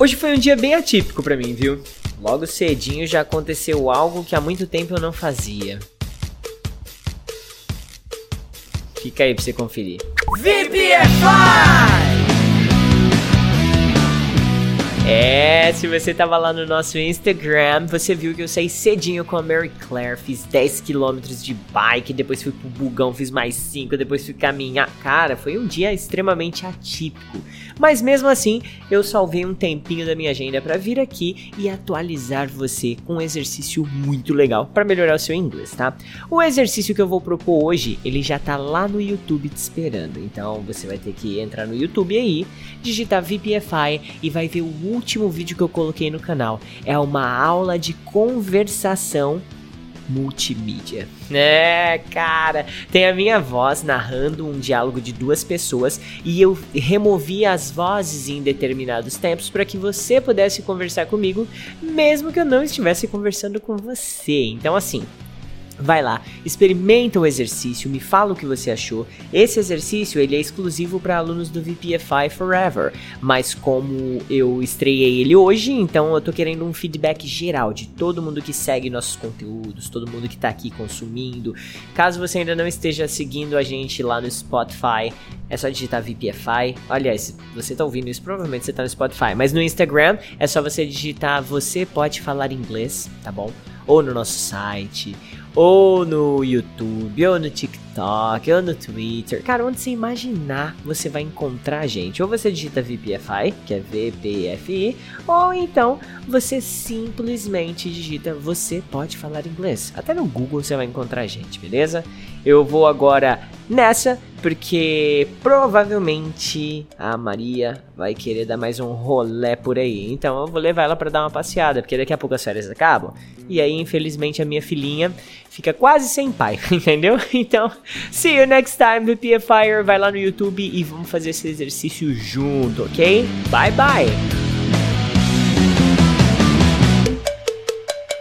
Hoje foi um dia bem atípico para mim, viu? Logo cedinho já aconteceu algo que há muito tempo eu não fazia. Fica aí pra você conferir. VPFI! É, se você tava lá no nosso Instagram, você viu que eu saí cedinho com a Mary Claire, fiz 10 km de bike, depois fui pro bugão, fiz mais 5, depois fui caminhar. Cara, foi um dia extremamente atípico. Mas mesmo assim, eu salvei um tempinho da minha agenda para vir aqui e atualizar você com um exercício muito legal para melhorar o seu inglês, tá? O exercício que eu vou propor hoje, ele já tá lá no YouTube te esperando. Então, você vai ter que entrar no YouTube aí, digitar VPFI e vai ver o último vídeo que eu coloquei no canal. É uma aula de conversação multimídia. É, cara, tem a minha voz narrando um diálogo de duas pessoas e eu removi as vozes em determinados tempos para que você pudesse conversar comigo, mesmo que eu não estivesse conversando com você. Então, assim, Vai lá, experimenta o exercício, me fala o que você achou. Esse exercício ele é exclusivo para alunos do VPFI Forever, mas como eu estreiei ele hoje, então eu tô querendo um feedback geral de todo mundo que segue nossos conteúdos, todo mundo que tá aqui consumindo. Caso você ainda não esteja seguindo a gente lá no Spotify, é só digitar VPFI. Aliás, você tá ouvindo isso, provavelmente você tá no Spotify, mas no Instagram é só você digitar você pode falar inglês, tá bom? Ou no nosso site, ou no YouTube, ou no TikTok, ou no Twitter. Cara, onde você imaginar, você vai encontrar a gente. Ou você digita VPFI, que é VPFI, ou então você simplesmente digita você pode falar inglês. Até no Google você vai encontrar a gente, beleza? Eu vou agora nessa, porque provavelmente a Maria vai querer dar mais um rolé por aí. Então eu vou levar ela para dar uma passeada, porque daqui a pouco as férias acabam. E aí, infelizmente, a minha filhinha fica quase sem pai, entendeu? Então, see you next time, VPFire. Vai lá no YouTube e vamos fazer esse exercício junto, ok? Bye bye!